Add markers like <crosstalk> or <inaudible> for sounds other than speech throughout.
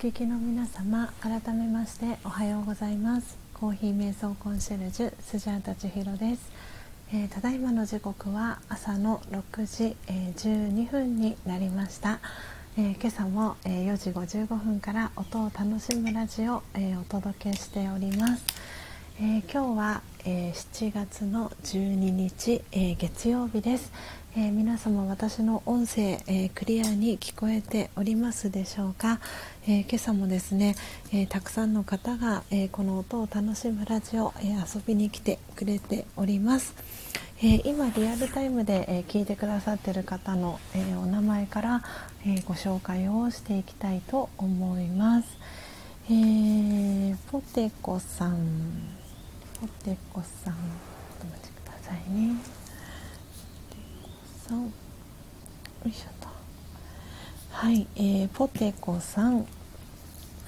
聞きの皆様改めましておはようございます。コーヒー瞑想コンシェルジュスジャータ千尋です、えー、ただいまの時刻は朝の6時、えー、12分になりました、えー、今朝も、え4時55分から音を楽しむラジオ、えお届けしております、え今日は、え7月の12日、え月曜日です、えー、皆様私の音声、えー、クリアに聞こえておりますでしょうか、えー、今朝もですね、えたくさんの方が、えこの音を楽しむラジオ、え遊びに来てくれております、え今リアルタイムで、え聞いてくださっている方の、えお名前から、えご紹介をしていきたいと思います、えポテコさん。ポテコさん。お待ちくださいね。さん。よいしょと。はい、えー、ポテコさん。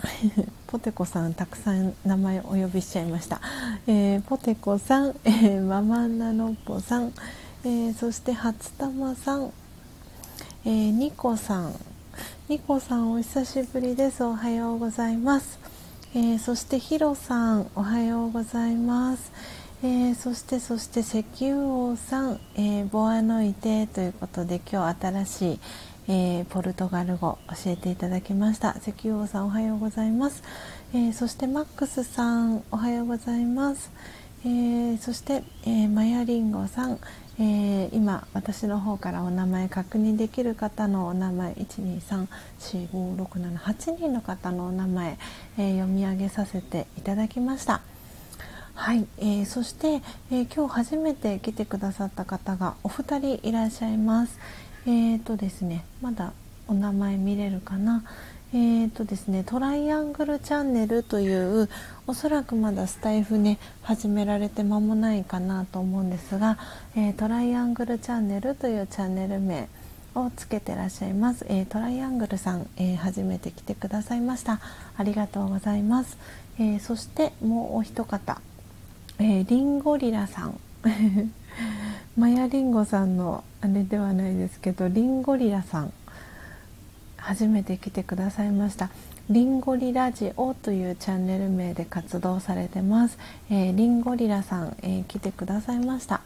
<laughs> ポテコさんたくさん名前お呼びしちゃいました、えー、ポテコさん、えー、ママナノッポさん、えー、そして初玉さん、えー、ニコさん。ニコさんお久しぶりです。おはようございます、えー、そしてヒロさん。おはようございます、えー、そしてそして石油王さん、えー、ボアノイテということで今日新しい、えー、ポルトガル語教えていただきました。石油王さんおはようございます、えそしてマックスさんおはようございます、えそして、えマヤリンゴさん、え今私の方からお名前確認できる方のお名前1234567 8人の方のお名前、え読み上げさせていただきました。はい、えー、そして、えー、今日初めて来てくださった方がお二人いらっしゃいます。えーとですね、まだお名前見れるかな。えーとですね、トライアングルチャンネルというおそらくまだスタイフね始められて間もないかなと思うんですが、えー、トライアングルチャンネルというチャンネル名をつけてらっしゃいます、えー、トライアングルさん、えー、初めて来てくださいましたありがとうございます、えそしてもうお一方えー、リンゴリラさん。<laughs> マヤリンゴさんのあれではないですけどリンゴリラさん。初めて来てくださいました。リンゴリラジオというチャンネル名で活動されてます、えー、リンゴリラさん、えー、来てくださいました、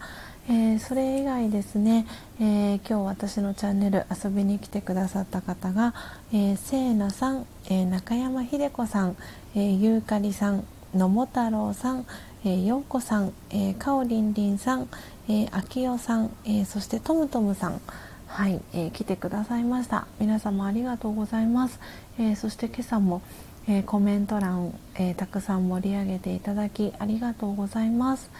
えー、それ以外ですね、え今日私のチャンネル遊びに来てくださった方が、えー、せいなさん、え中山秀子さん、えゆうかりさん野茂太郎さん、えー、ようこさん、えー、かおりんりんさん、えー、あきよさん、えー、そしてとむとむさんはい、えー、来てくださいました。皆様ありがとうございます、えー、そして今朝も、えー、コメント欄、えー、たくさん盛り上げていただきありがとうございます。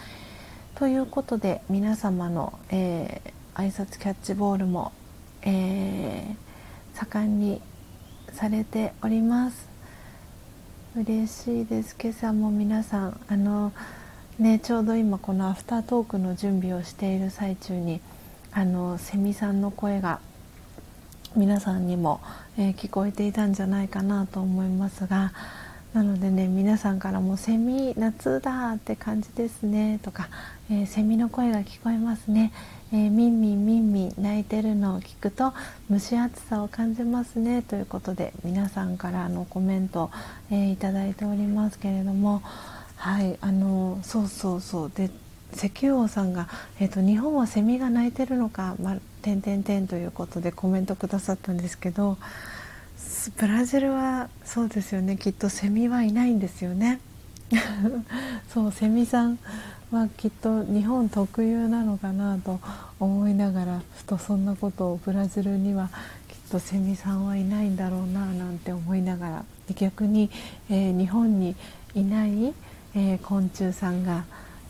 ということで皆様の、えー、挨拶キャッチボールも、えー、盛んにされております。嬉しいです。今朝も皆さんあのね、ちょうど今このアフタートークの準備をしている最中にあのセミさんの声が皆さんにも、えー、聞こえていたんじゃないかなと思いますがなのでね皆さんからも「セミ夏だ」って感じですねとか、えー、セミの声が聞こえますね、えー、ミンミンミンミン鳴いてるのを聞くと蒸し暑さを感じますねということで皆さんからのコメント、えー、いただいておりますけれどもはいあのそうそうそう。で石油王さんが、えーと、日本はセミが鳴いてるのか、ま、点々点ということでコメントくださったんですけどブラジルはそうですよね。きっとセミはいないんですよね。<laughs> そうセミさんはきっと日本特有なのかなと思いながらふとそんなことをブラジルにはきっとセミさんはいないんだろうななんて思いながら逆に、えー、日本にいないえー、昆虫さんが、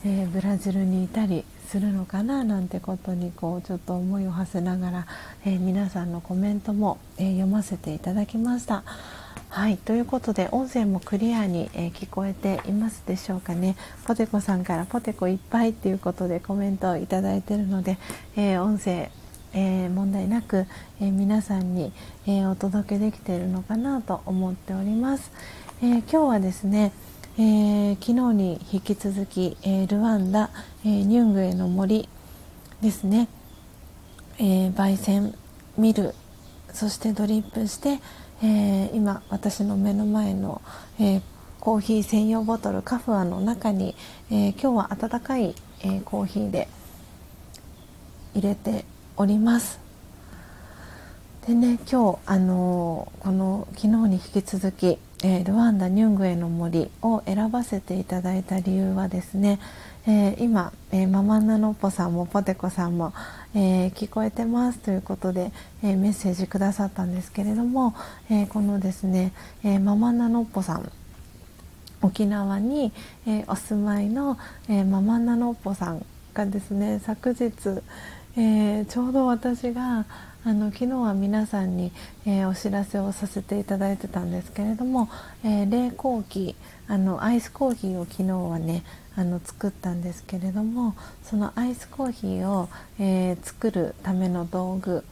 えー、ブラジルにいたりするのかななんてことにこうちょっと思いを馳せながら、え、皆さんのコメントも、え読ませていただきました。はいということで音声もクリアに、え聞こえていますでしょうかね。ポテコさんから「ポテコいっぱい」っていうことでコメントをいただいているので、え音声えー、問題なく、えー、皆さんに、えー、お届けできているのかなと思っております、え今日はですね、えー、昨日に引き続き、えー、ルワンダ、えー、ニュングエの森ですね、え焙煎見るそしてドリップして、えー、今私の目の前の、えー、コーヒー専用ボトルカフアの中に、え今日は温かい、えコーヒーで入れております。でね今日あのこの昨日に引き続き、えルワンダ・ニュングエの森を選ばせていただいた理由はですね、えー、今、えー、ママナノッポさんもポテコさんも、えー、聞こえてますということで、えメッセージくださったんですけれども、えこのですね、えママナノッポさん沖縄に、えお住まいの、えママナノッポさんがですね昨日、えちょうど私があの昨日は皆さんに、えお知らせをさせていただいてたんですけれども、え冷凍機あのアイスコーヒーを昨日はねあの作ったんですけれどもそのアイスコーヒーを、えー、作るための道具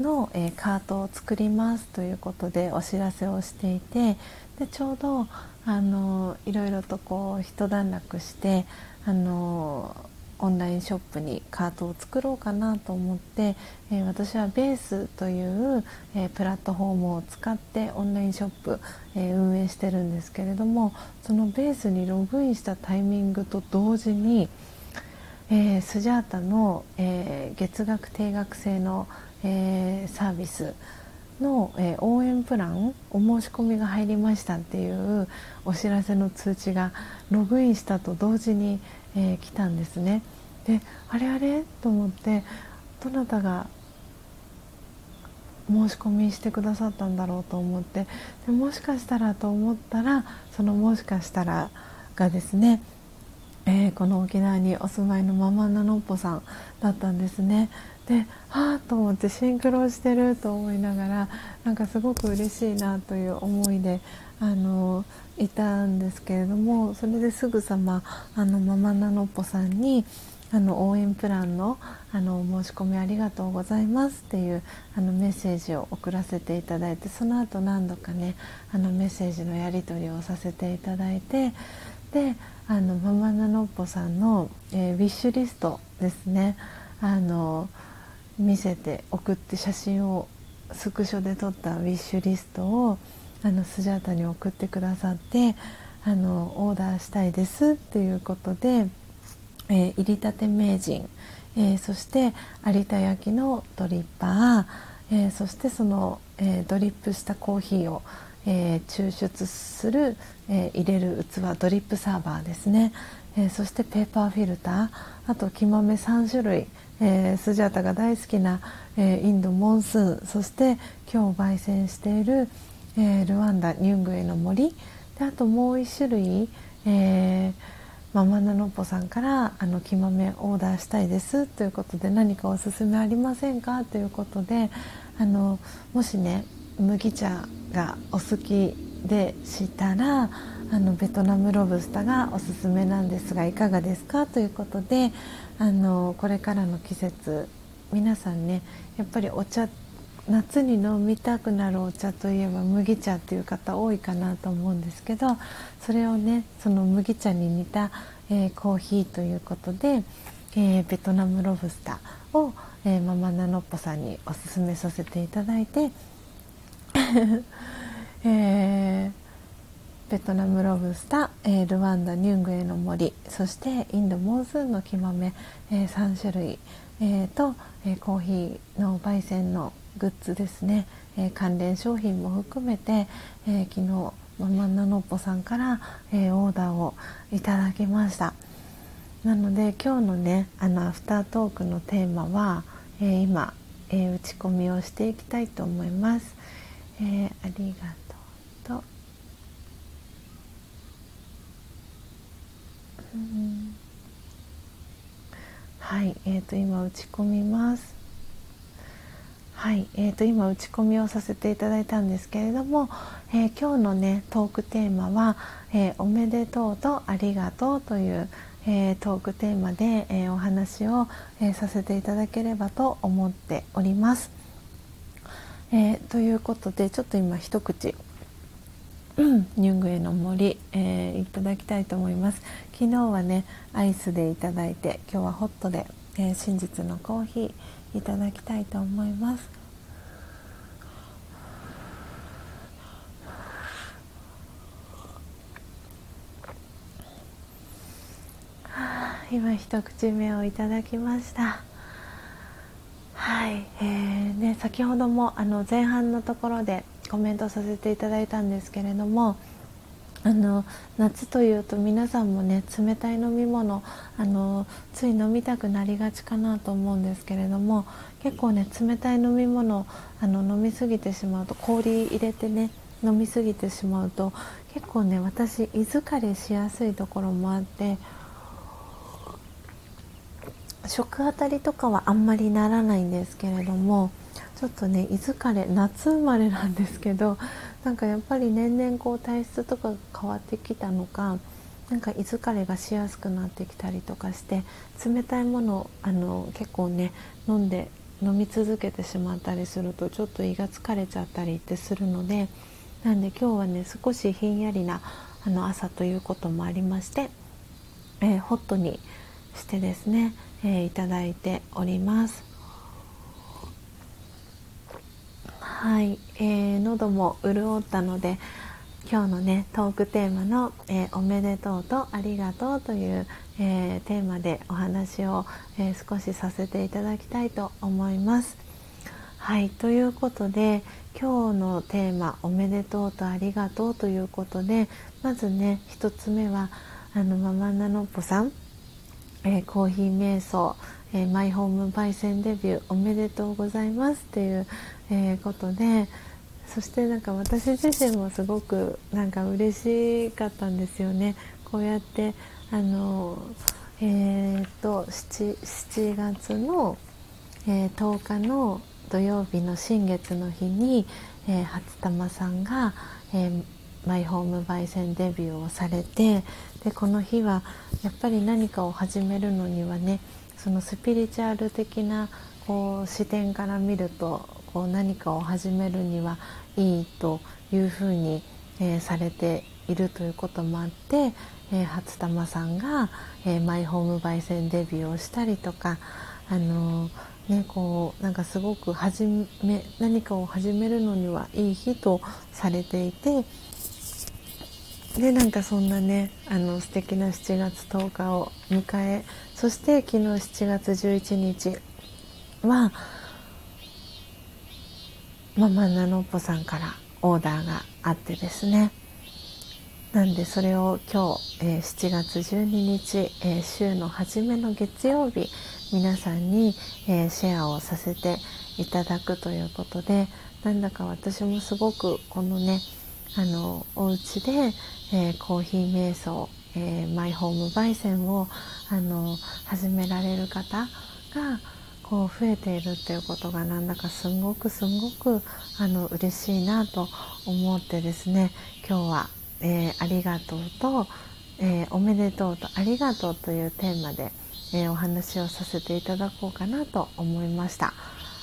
の、えー、カートを作りますということでお知らせをしていてでちょうどあのいろいろとこう一段落してあのオンラインショップにカートを作ろうかなと思って、えー、私はベースという、えー、プラットフォームを使ってオンラインショップ、えー、運営してるんですけれどもそのベースにログインしたタイミングと同時に、えスジャータの、え月額定額制の、えサービスの、え応援プランお申し込みが入りましたっていうお知らせの通知がログインしたと同時に、えー、来たんですねであれあれと思ってどなたが申し込みしてくださったんだろうと思ってでもしかしたらと思ったらそのもしかしたらがですね、えー、この沖縄にお住まいのママナノッポさんだったんですね。ではあと思ってシンクロしてると思いながらなんかすごく嬉しいなという思いであのいたんですけれどもそれですぐさまあのママナノッポさんにあの応援プランのあの申し込みありがとうございますっていうあのメッセージを送らせていただいてその後何度かねあのメッセージのやり取りをさせていただいてであのママナノッポさんの、えー、ウィッシュリストですねあの見せて送って写真をスクショで撮ったウィッシュリストをあのスジャータに送ってくださってあのオーダーしたいですっていうことで、えー、入りたて名人、えー、そして有田焼のドリッパー、えー、そしてその、えドリップしたコーヒーを、え抽出する、え入れる器ドリップサーバーですね、えそしてペーパーフィルターあと木豆3種類、えスジャータが大好きな、えインドモンスーンそして今日焙煎している、えー、ルワンダニュングエの森。であともう1種類、えー、ママナノッポさんからあの木豆オーダーしたいですということで何かおすすめありませんか？ということであのもしね麦茶がお好きでしたらあのベトナムロブスターがおすすめなんですがいかがですか？ということであのこれからの季節皆さんねやっぱりお茶って夏に飲みたくなるお茶といえば麦茶っていう方多いかなと思うんですけどそれをねその麦茶に似た、えー、コーヒーということで、えー、ベトナムロブスターを、えー、ママナノッポさんにおすすめさせていただいて、<laughs> えベトナムロブスター、えルワンダニュングエの森そしてインドモンスーンの木豆、え3種類、えーと、えコーヒーの焙煎のグッズですね、えー、関連商品も含めて、えー、昨日ママナノッポさんから、えー、オーダーをいただきました。なので今日のねあのアフタートークのテーマは、え今、え打ち込みをしていきたいと思います、えありがとうと。うん。はい、えーと今打ち込みます。はい、えー、と今打ち込みをさせていただいたんですけれども、えー、今日のねトークテーマは、えー、おめでとうとありがとうという、えトークテーマで、えお話を、えさせていただければと思っております。えということでちょっと今一口ニュングエの森、えー、いただきたいと思います昨日はねアイスでいただいて今日はホットで、えー、真実のコーヒーいただきたいと思います。今一口目をいただきましたはい、えーね、先ほどもあの前半のところでコメントさせていただいたんですけれどもあの夏というと皆さんもね冷たい飲み物あのつい飲みたくなりがちかなと思うんですけれども結構ね冷たい飲み物あの飲みすぎてしまうと氷入れてね飲みすぎてしまうと結構ね私胃疲れしやすいところもあって食あたりとかはあんまりならないんですけれどもちょっとね胃疲れ夏生まれなんですけどなんかやっぱり年々こう体質とかが変わってきたのかなんか胃疲れがしやすくなってきたりとかして冷たいものあの結構ね飲んで飲み続けてしまったりするとちょっと胃が疲れちゃったりってするのでなんで今日はね少しひんやりなあの朝ということもありまして、えー、ホットにしてですね、えー、いただいております。はい、えー、喉も潤ったので今日のねトークテーマの、えー、おめでとうとありがとう」という、えー、テーマでお話を、えー、少しさせていただきたいと思います。はい。ということで今日のテーマ「おめでとうとありがとう」ということでまずね1つ目はあのママナノッポさん、えコーヒー瞑想。えー、マイホーム焙煎デビューおめでとうございますっていう、えー、ことでそしてなんか私自身もすごくなんか嬉しかったんですよね。こうやってあのえー、っと 7, 7月の、えー、10日の土曜日の新月の日に、えー、初玉さんが、えー、マイホーム焙煎デビューをされてでこの日はやっぱり何かを始めるのにはねそのスピリチュアル的なこう視点から見るとこう何かを始めるにはいいというふうに、えー、されているということもあって、えー、初玉さんが、えー、マイホーム焙煎デビューをしたりとか、あのね、こうなんかすごく始め何かを始めるのにはいい日とされていてでなんかそんなねあの素敵な7月10日を迎えそして昨日7月11日はママナノッポさんからオーダーがあってですね。なんでそれを今日、えー、7月12日、えー、週の初めの月曜日皆さんに、えー、シェアをさせていただくということでなんだか私もすごくこのねあのお家で、えー、コーヒー瞑想、えー、マイホーム焙煎をあの始められる方がこう増えているっていうことがなんだかすんごくすんごくあの嬉しいなと思ってですね今日は、えー、ありがとうと、えおめでとうとありがとうというテーマで、えお話をさせていただこうかなと思いました。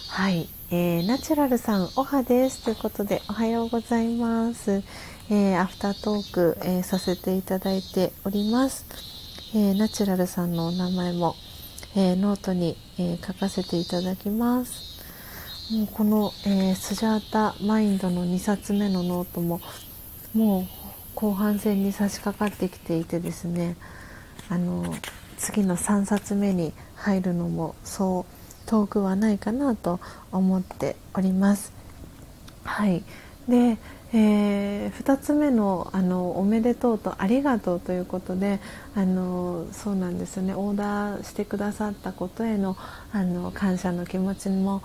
はい、えー、ナチュラルさん、おはですということで、おはようございます。えー、アフタートーク、えー、させていただいております。えナチュラルさんのお名前も、えノートに、え書かせていただきます。もうこの、えスジャータマインドの2冊目のノートも、もう後半戦に差し掛かってきていてですね、あの、次の3冊目に入るのもそう遠くはないかなと思っております。はいでえー、2つ目のあの「おめでとう」と「ありがとう」ということであのそうなんですよね。オーダーしてくださったことへのあの感謝の気持ちも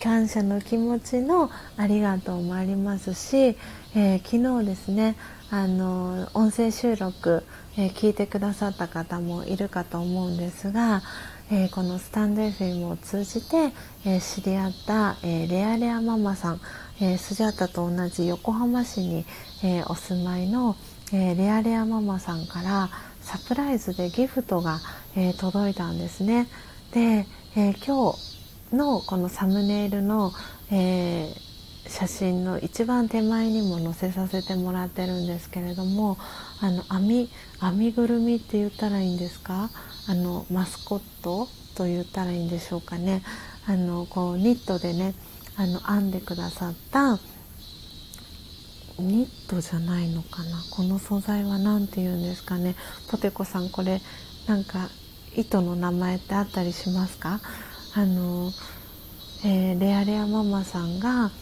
感謝の気持ちのありがとうもありますし、えー、昨日ですねあの音声収録、えー、聞いてくださった方もいるかと思うんですがえー、このスタンド FM を通じて、え、知り合った、え、レアレアママさん、えスジャータと同じ横浜市に、えお住まいの、えレアレアママさんからサプライズでギフトが、え届いたんですね。で、え今日のこのサムネイルの、え写真の一番手前にも載せさせてもらってるんですけれどもあの編み編みぐるみって言ったらいいんですか？あのマスコットと言ったらいいんでしょうかねあのこうニットでねあの編んでくださったニットじゃないのかな。この素材は何て言うんですかね。ポテコさんこれなんか糸の名前ってあったりしますか？あの、えー、レアレアママさんが、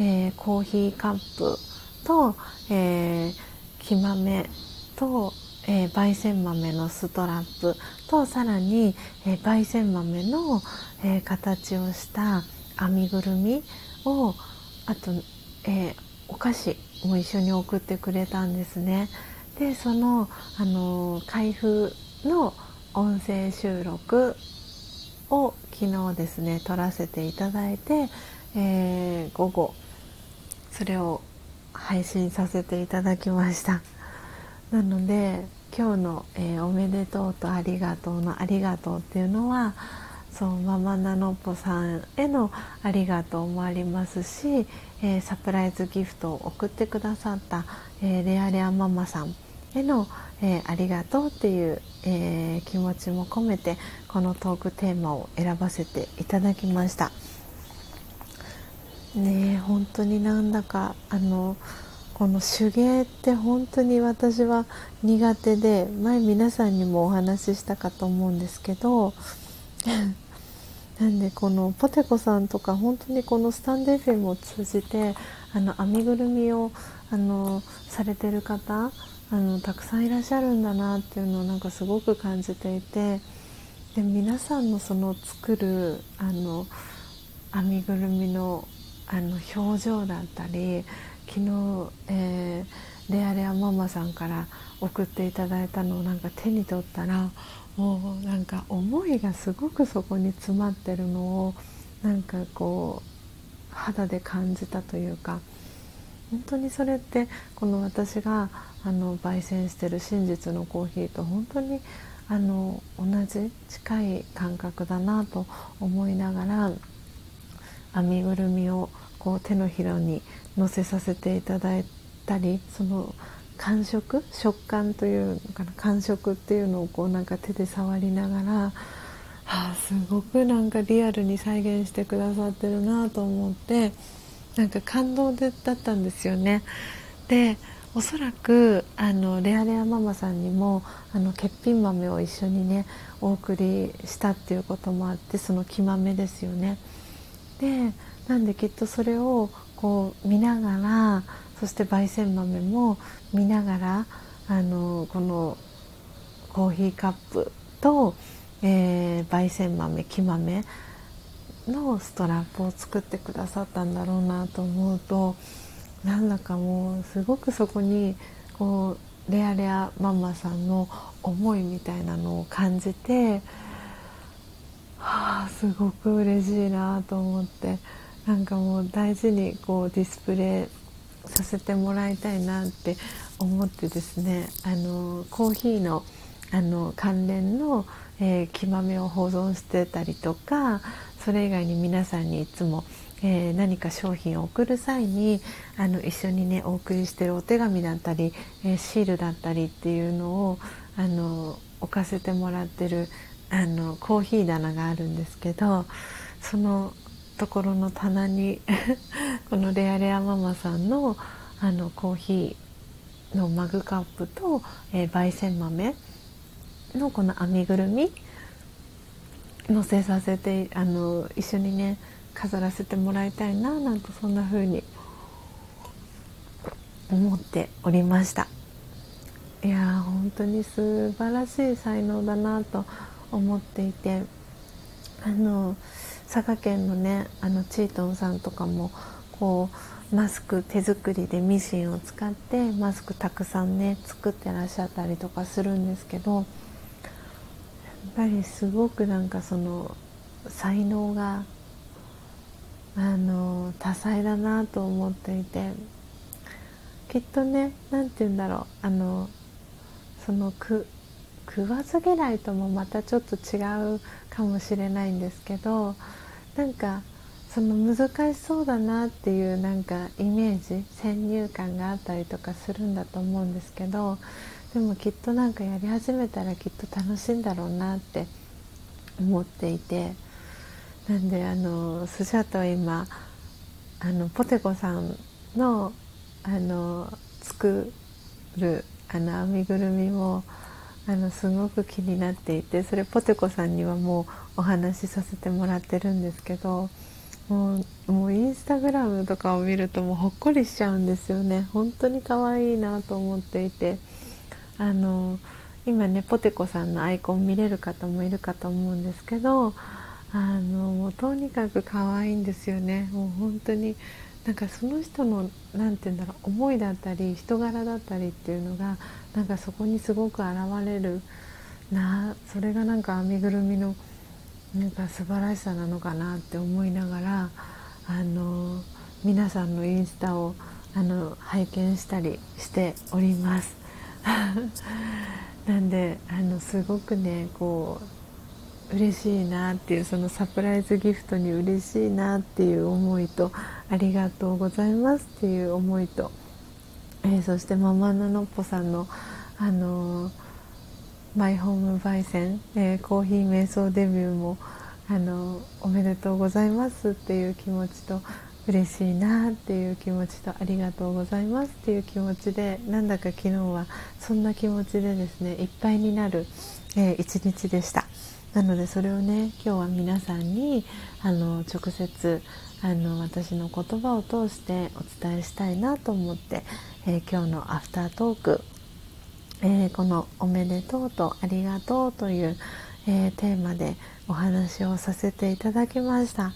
えー、コーヒーカップと、えー、木豆と、えー、焙煎豆のストラップとさらに、えー、焙煎豆の、えー、形をした編みぐるみをあと、えー、お菓子も一緒に送ってくれたんですね。でその、あの開封の音声収録を昨日ですね撮らせていただいて、えー、午後それを配信させていただきましたなので今日の、えー、おめでとうとありがとうのありがとうっていうのはそうママナノポさんへのありがとうもありますし、えー、サプライズギフトを送ってくださった、えー、レアレアママさんへの、えー、ありがとうっていう、え気持ちも込めてこのトークテーマを選ばせていただきました。ね本当になんだかあのこの手芸って本当に私は苦手で前皆さんにもお話ししたかと思うんですけどなんでこのポテコさんとか本当にこのスタンデーフェムを通じてあの編みぐるみをあのされてる方あのたくさんいらっしゃるんだなっていうのをなんかすごく感じていてで皆さんのその作るあの編みぐるみのあの表情だったり昨日、えー、レアレアママさんから送っていただいたのをなんか手に取ったらもうなんか思いがすごくそこに詰まってるのをなんかこう肌で感じたというか本当にそれってこの私があの焙煎してる真実のコーヒーと本当にあの同じ近い感覚だなと思いながら編みぐるみをこう手のひらに乗せさせていただいたりその感触？食感というのかな？感触っていうのをこうなんか手で触りながら、はあ、すごくなんかリアルに再現してくださってるなと思ってなんか感動でだったんですよね。でおそらくあのレアレアママさんにもあの欠品豆を一緒にねお送りしたっていうこともあってその木豆ですよね。でなんできっとそれをこう見ながらそして焙煎豆も見ながらあのこのコーヒーカップと、えー、焙煎豆木豆のストラップを作ってくださったんだろうなと思うとなんだかもうすごくそこにこうレアレアママさんの思いみたいなのを感じて、はあ、すごく嬉しいなと思ってなんかもう大事にこうディスプレイさせてもらいたいなって思ってですねあのコーヒーのあの関連の、えー、木豆を保存してたりとかそれ以外に皆さんにいつも、えー、何か商品を送る際にあの一緒にねお送りしてるお手紙だったり、えー、シールだったりっていうのをあの置かせてもらってるあのコーヒー棚があるんですけどそのところの棚に <laughs> このレアレアママさんのあのコーヒーのマグカップと、えー、焙煎豆のこの編みぐるみ乗せさせてあの一緒にね飾らせてもらいたいななんてそんな風に思っておりました。いや本当に素晴らしい才能だなと思っていてあの佐賀県のねあのチートンさんとかもこうマスク手作りでミシンを使ってマスクたくさんね作ってらっしゃったりとかするんですけどやっぱりすごくなんかその才能があの多彩だなと思っていてきっとね何て言うんだろうあのそのく食わず嫌いともまたちょっと違うかもしれないんですけどなんかその難しそうだなっていうなんかイメージ先入観があったりとかするんだと思うんですけどでもきっとなんかやり始めたらきっと楽しいんだろうなって思っていてなんであのスジャータは今あのポテコさんのあの作るあの編みぐるみをあのすごく気になっていてそれポテコさんにはもうお話しさせてもらってるんですけどもうもうインスタグラムとかを見るともうほっこりしちゃうんですよね。本当に可愛いなと思っていて。あの今ねポテコさんのアイコン見れる方もいるかと思うんですけどあのもうとにかく可愛いんですよね。もう本当になんかその人の何て言うんだろう思いだったり人柄だったりっていうのがなんかそこにすごく現れるなそれがなんか編みぐるみのなんか素晴らしさなのかなって思いながらあの皆さんのインスタをあの拝見したりしております。<laughs> なんであのすごくねこう嬉しいなっていうそのサプライズギフトに嬉しいなっていう思いとありがとうございますっていう思いと、えー、そしてママナノッポさんのあのー、マイホーム焙煎、えー、コーヒー瞑想デビューもあのおめでとうございますっていう気持ちと嬉しいなっていう気持ちとありがとうございますっていう気持ちでなんだか昨日はそんな気持ちでですねいっぱいになる、えー、一日でした。なのでそれをね今日は皆さんにあの直接あの私の言葉を通してお伝えしたいなと思って、えー、今日のアフタートーク、えー、この「おめでとう」と「ありがとう」という、えー、テーマでお話をさせていただきました。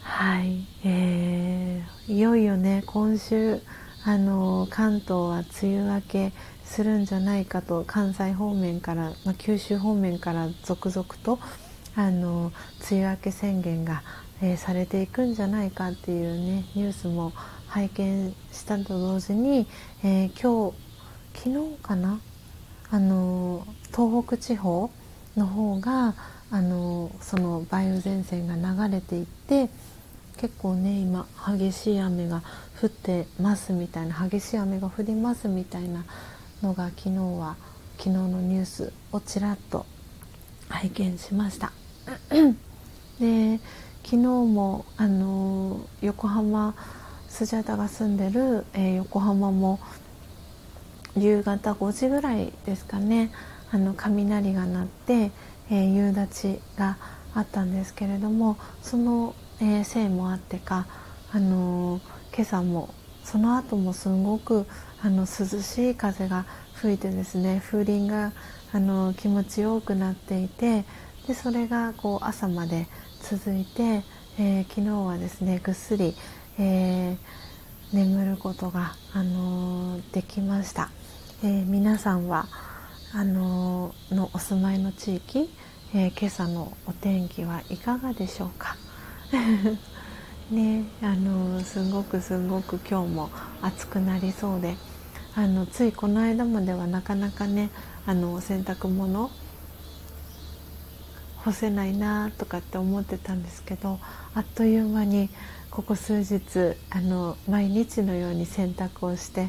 はい、えー、いよいよね今週あの関東は梅雨明けするんじゃないかと関西方面から、まあ、九州方面から続々とあの梅雨明け宣言が、えー、されていくんじゃないかっていうねニュースも拝見したと同時に、えー、今日昨日かな？あの東北地方の方があのその梅雨前線が流れていって結構ね今激しい雨が降ってますみたいな激しい雨が降りますみたいなのが昨日は昨日のニュースをちらっと拝見しました。<clears throat> で昨日もあの横浜スジャタが住んでる、えー、横浜も夕方5時ぐらいですかねあの雷が鳴って、えー、夕立があったんですけれどもその、えー、せいもあってか、あの今朝もその後もすごくあの涼しい風が吹いてですね風鈴があの気持ちよくなっていてでそれがこう朝まで続いて、えー、昨日はですねぐっすり、えー、眠ることが、あのできました、えー、皆さんはあののお住まいの地域、え今朝のお天気はいかがでしょうか？<laughs> ねあのすごくすごく今日も暑くなりそうであのついこの間まではなかなかねあの洗濯物干せないなとかって思ってたんですけどあっという間にここ数日あの毎日のように洗濯をして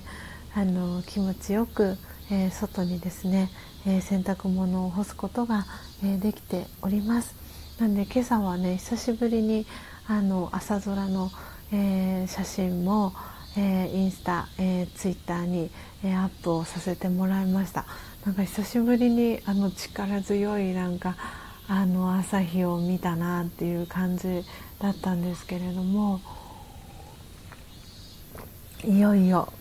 あの気持ちよく、えー、外にですね、えー、洗濯物を干すことが、えー、できております。なんで今朝はね久しぶりにあの朝空の、え写真もえー、インスタ、えー、ツイッターに、えー、アップをさせてもらいました。なんか久しぶりにあの力強いなんかあの朝日を見たなっていう感じだったんですけれどもいよいよ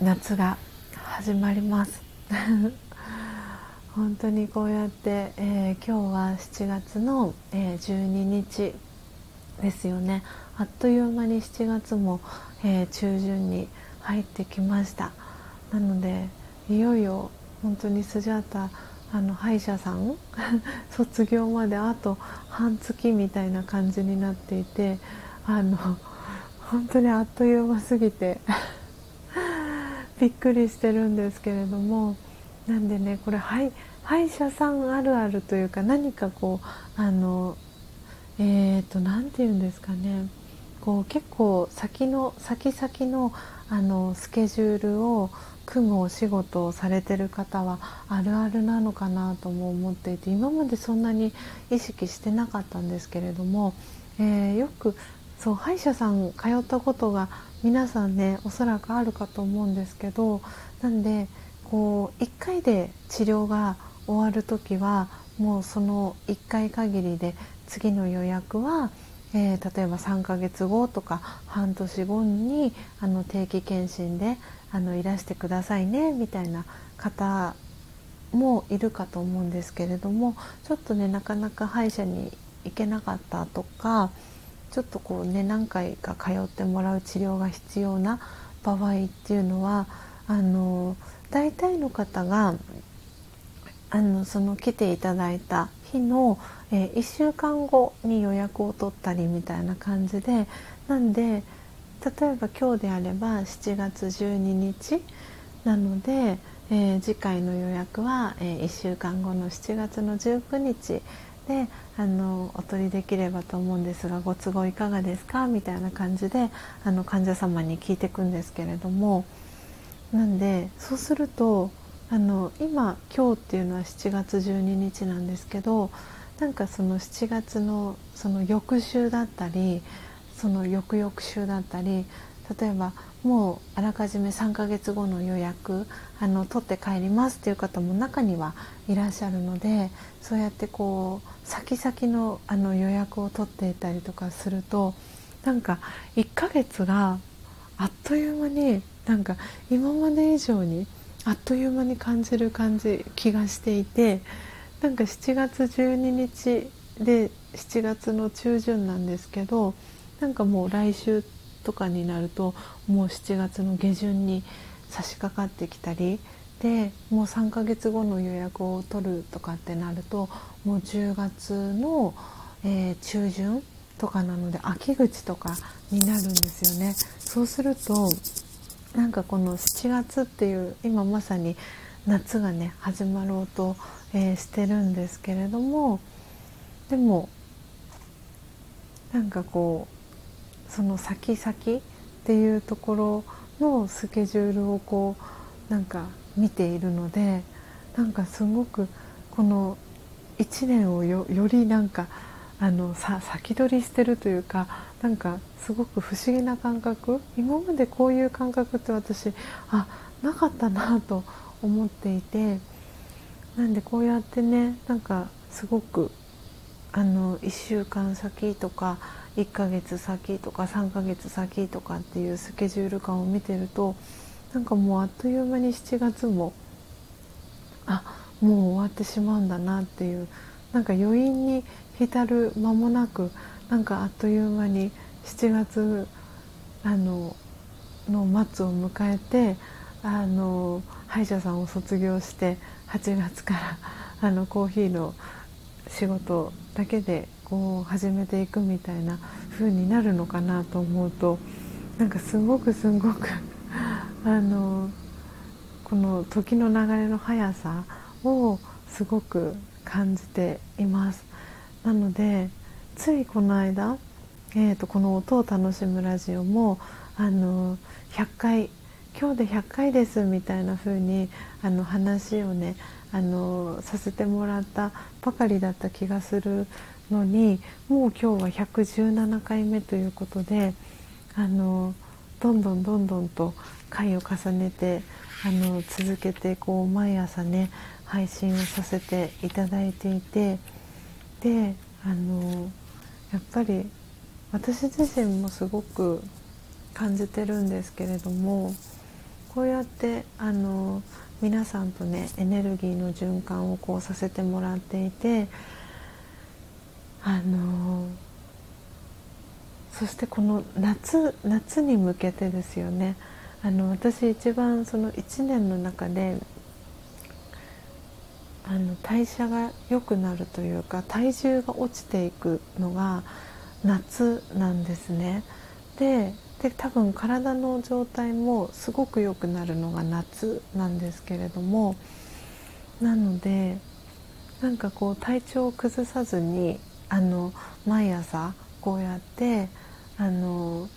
夏が始まります。<laughs> 本当にこうやって、えー、今日は7月の、えー、12日ですよね。あっという間に7月も、えー、中旬に入ってきました。なのでいよいよ本当にスジャータあの歯医者さん <laughs> 卒業まであと半月みたいな感じになっていてあの本当にあっという間すぎて <laughs> びっくりしてるんですけれどもなんでねこれ歯医者さんあるあるというか何かこうあのえーと何て言うんですかね。こう結構先の先々のあのスケジュールを組むお仕事をされてる方はあるあるなのかなとも思っていて今までそんなに意識してなかったんですけれども、えー、よくそう歯医者さん通ったことが皆さんねおそらくあるかと思うんですけどなんでこう1回で治療が終わる時はもうその1回限りで次の予約は、えー、例えば3ヶ月後とか半年後にあの定期検診であのいらしてくださいねみたいな方もいるかと思うんですけれどもちょっとねなかなか歯医者に行けなかったとかちょっとこうね何回か通ってもらう治療が必要な場合っていうのはあの大体の方があのその来ていただいた日の、えー、1週間後に予約を取ったりみたいな感じでなんで例えば今日であれば7月12日なので、えー、次回の予約は、えー、1週間後の7月の19日であのお取りできればと思うんですがご都合いかがですか？みたいな感じであの患者様に聞いていくんですけれどもなんでそうするとあの今今日っていうのは7月12日なんですけどなんかその7月のその翌週だったりその翌々週だったり例えばもうあらかじめ3ヶ月後の予約あの取って帰りますっていう方も中にはいらっしゃるのでそうやってこう先々のあの予約を取っていたりとかするとなんか1ヶ月があっという間になんか今まで以上にあっという間に感じる感じ気がしていてなんか7月12日で7月の中旬なんですけどなんかもう来週とかになるともう7月の下旬に差し掛かってきたりでもう3ヶ月後の予約を取るとかってなるともう10月の、えー、中旬とかなので秋口とかになるんですよね。そうするとなんかこの7月っていう今まさに夏がね始まろうと、えー、してるんですけれどもでもなんかこうその先々っていうところのスケジュールをこうなんか見ているのでなんかすごくこの1年をよりなんかあのさ先取りしてるというかなんかすごく不思議な感覚今までこういう感覚って私あなかったなと思っていてなんでこうやってねなんかすごくあの1週間先とか1ヶ月先とか3ヶ月先とかっていうスケジュール感を見てるとなんかもうあっという間に7月もあもう終わってしまうんだなっていうなんか余韻に浸る間もなくなんかあっという間に7月あのの末を迎えてあの歯医者さんを卒業して8月からあのコーヒーの仕事だけでこう始めていくみたいな風になるのかなと思うとなんかすごくすごくあのこの時の流れの速さをすごく感じています。なのでついこの間、えーと、この「音を楽しむラジオも」あの100回今日で100回ですみたいな風にあに話をねあのさせてもらったばかりだった気がするのにもう今日は117回目ということであのどんどんどんどんと回を重ねてあの続けてこう毎朝ね配信をさせていただいていてであのやっぱり私自身もすごく感じてるんですけれどもこうやってあの皆さんとねエネルギーの循環をこうさせてもらっていてあのそしてこの夏夏に向けてですよねあの私一番その1年の中であの代謝が良くなるというか体重が落ちていくのが夏なんですね。でで多分体の状態もすごく良くなるのが夏なんですけれどもなのでなんかこう体調を崩さずにあの毎朝こうやってあの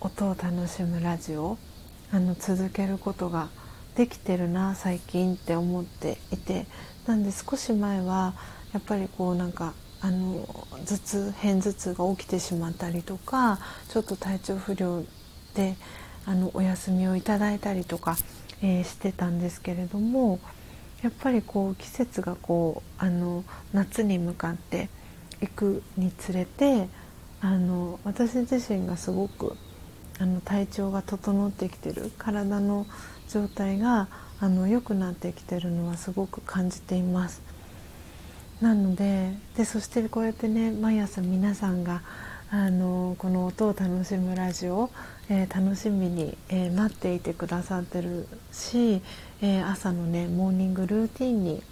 音を楽しむラジオあの続けることができてるな最近って思っていてなんで少し前はやっぱりこうなんかあの頭痛片頭痛が起きてしまったりとかちょっと体調不良であのお休みをいただいたりとかえー、してたんですけれどもやっぱりこう季節がこうあの夏に向かっていくにつれてあの私自身がすごくあの体調が整ってきてる体の状態があの良くなってきてるのはすごく感じています。なのででそしてこうやってね毎朝皆さんがあのこの音を楽しむラジオ、えー、楽しみに、えー、待っていてくださってるし、えー、朝のねモーニングルーティンに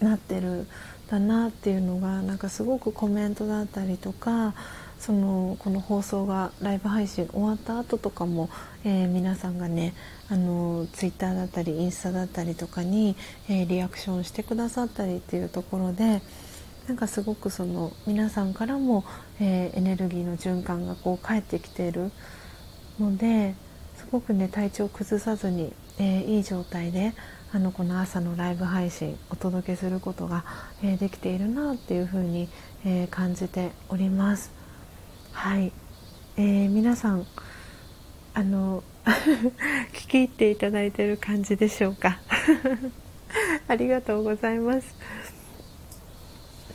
なってるだなっていうのがなんかすごくコメントだったりとかそのこの放送がライブ配信終わった後とかも、えー、皆さんがねあのツイッターだったりインスタだったりとかに、えー、リアクションしてくださったりっていうところでなんかすごくその皆さんからも、えー、エネルギーの循環がこう返ってきているのですごくね体調を崩さずに、えいい状態であのこの朝のライブ配信お届けすることが、えできているなっていうふうに、え感じております。はい、えー、皆さんあの <laughs> 聞き入っていただいている感じでしょうか？<laughs> ありがとうございます。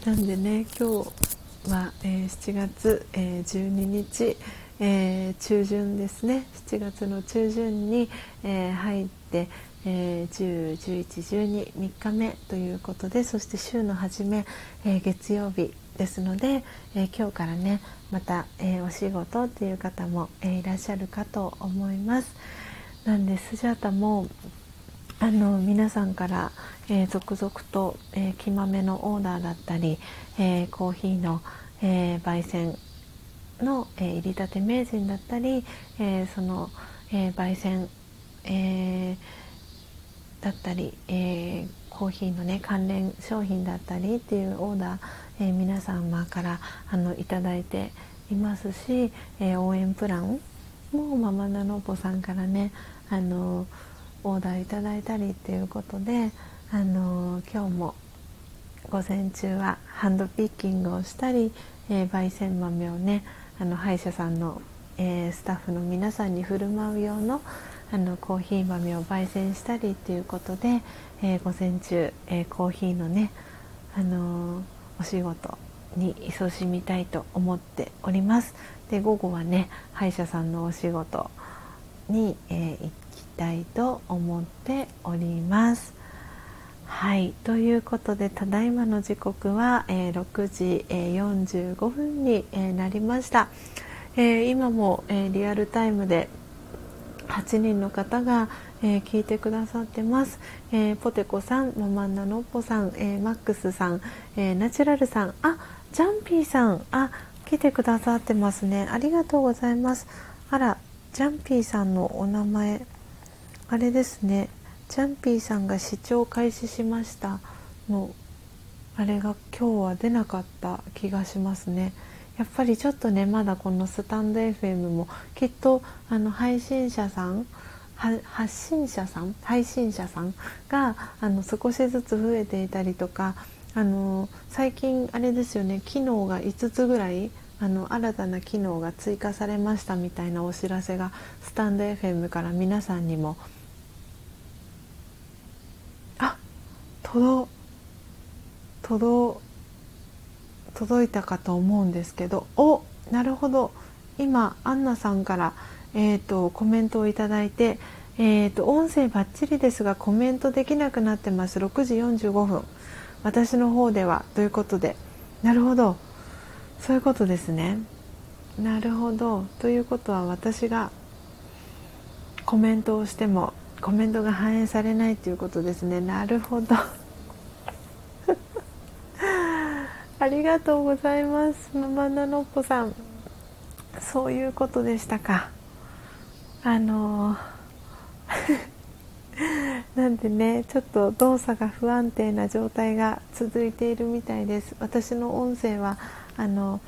なんでね今日は、えー、7月、えー、12日、えー、中旬ですね。7月の中旬に、え入って、え10、11、12、3日目ということでそして週の初め、え月曜日ですので、え今日からねまた、えー、お仕事っていう方も、えー、いらっしゃるかと思います。なんでスジャータもあの皆さんから、えー、続々と、えー、木豆のオーダーだったり、えー、コーヒーの、え焙煎の、え入りたて名人だったり、えその、え焙煎、えだったり、えコーヒーのね関連商品だったりっていうオーダーえー、皆様からあのいただいていますし、えー、応援プランもママナノポさんからねあのオーダーいただいたりっていうことであの今日も午前中はハンドピッキングをしたり、えー、焙煎豆をねあの歯医者さんの、えー、スタッフの皆さんに振る舞う用のあのコーヒー豆を焙煎したりっていうことで、えー、午前中、えコーヒーのね、あのお仕事に勤しみたいと思っております。で午後はね歯医者さんのお仕事に、えー、行きたいと思っております。はいということでただいまの時刻は、えー、6時、えー、45分に、えー、なりました、え今も、えリアルタイムで8人の方が、えー、聞いてくださってます、えー、ポテコさんママンナノッポさん、えー、マックスさん、えナチュラルさんあジャンピーさんあ来てくださってますね。ありがとうございます。あらジャンピーさんのお名前あれですね。ジャンピーさんが視聴開始しました。のあれが今日は出なかった気がしますね。やっぱりちょっとねまだこのスタンド FM もきっとあの配信者さん発信者さん配信者さんがあの少しずつ増えていたりとかあの最近あれですよね機能が5つぐらいあの新たな機能が追加されましたみたいなお知らせがスタンド FM から皆さんにも。あ届届届いたかと思うんですけど。おなるほど。今アンナさんから「えーと、コメントをいいて、えーと、音声ばっちりですがコメントできなくなってます。6時45分。私の方では。ということで。なるほど。そういうことですね。なるほど。ということは私がコメントをしてもコメントが反映されないということですね。なるほど。<laughs> ありがとうございます。ママナノッポさん。そういうことでしたか。あの <laughs> なんでねちょっと動作が不安定な状態が続いているみたいです。私の音声はあの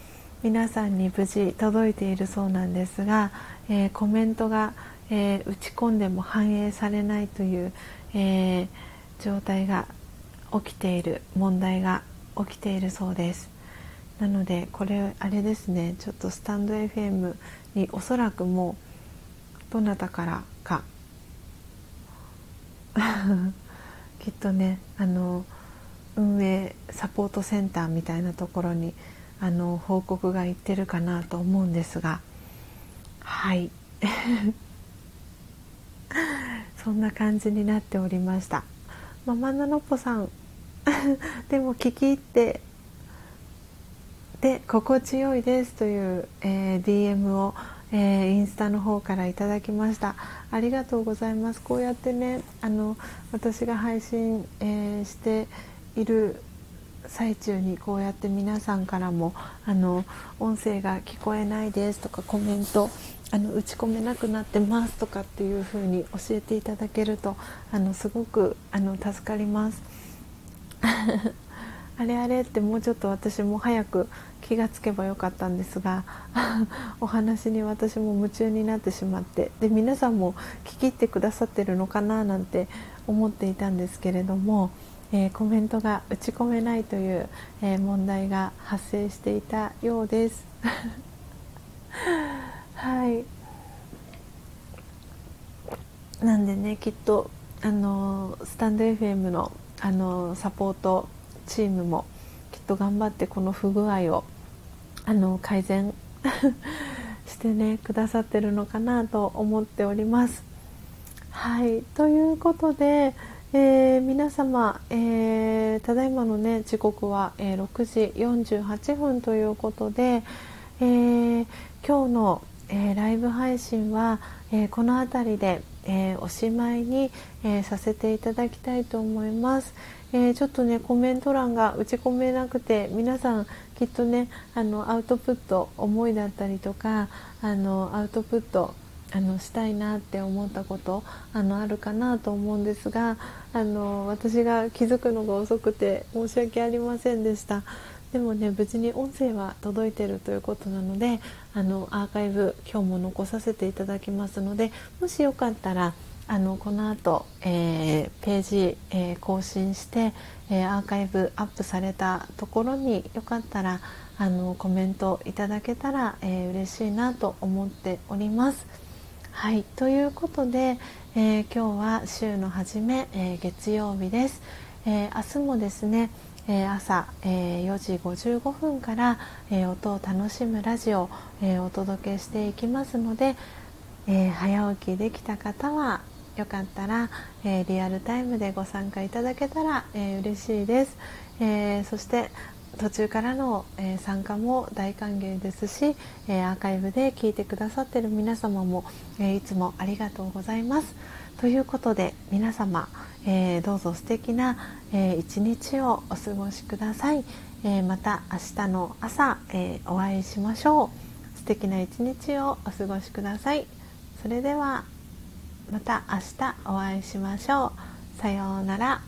皆さんに無事届いているそうなんですが、えー、コメントが、えー、打ち込んでも反映されないという、えー、状態が起きている問題が起きているそうです。なのでこれあれですねちょっとスタンド FM におそらくもうどなたからか。<laughs> きっとねあの運営サポートセンターみたいなところにあの報告がいってるかなと思うんですが。はい。<laughs> そんな感じになっておりました。ママナノポさん。<laughs> でも聞き入ってで心地よいですという、えー、DM を、えー、インスタの方からいただきましたありがとうございますこうやってねあの私が配信、えー、している最中にこうやって皆さんからもあの音声が聞こえないですとかコメントあの打ち込めなくなってますとかっていう風に教えていただけるとあのすごくあの助かります。あれあれってもうちょっと私も早く気がつけばよかったんですが <laughs> お話に私も夢中になってしまってで皆さんも聞き入ってくださってるのかななんて思っていたんですけれどもえー、コメントが打ち込めないという、えー、問題が発生していたようです。<laughs> はいなんでねきっとあのスタンド FM のあのサポートチームもきっと頑張ってこの不具合をあの改善 <laughs> してねくださってるのかなと思っております。はいということでえー、皆様、えー、ただいまの、ね、時刻は、えー、6時48分ということで、え、今日の、えライブ配信は、えこの辺りで、えおしまいに、えさせていただきたいと思います、えちょっとねコメント欄が打ち込めなくて皆さんきっとねあのアウトプット思いだったりとかあのアウトプットあのしたいなって思ったことあのあるかなと思うんですがあの私が気づくのが遅くて申し訳ありませんでした。でもね無事に音声は届いてるということなのであのアーカイブ今日も残させていただきますのでもしよかったらあのこの後、えー、ページ、えー、更新して、えー、アーカイブアップされたところによかったらあのコメントいただけたら、えー、嬉しいなと思っております。はいということで、え、今日は週の初め、え、月曜日です、え、明日もですね、え朝、え4時55分から、え音を楽しむラジオを、えお届けしていきますので、え早起きできた方はよかったら、えリアルタイムでご参加いただけたら、え嬉しいです、えそして途中からの、え、参加も大歓迎ですし、え、アーカイブで聞いてくださってる皆様も、え、いつもありがとうございます。ということで皆様、えどうぞ素敵な、え一日をお過ごしください。えまた明日の朝、えお会いしましょう。素敵な一日をお過ごしください。それではまた明日お会いしましょう。さようなら。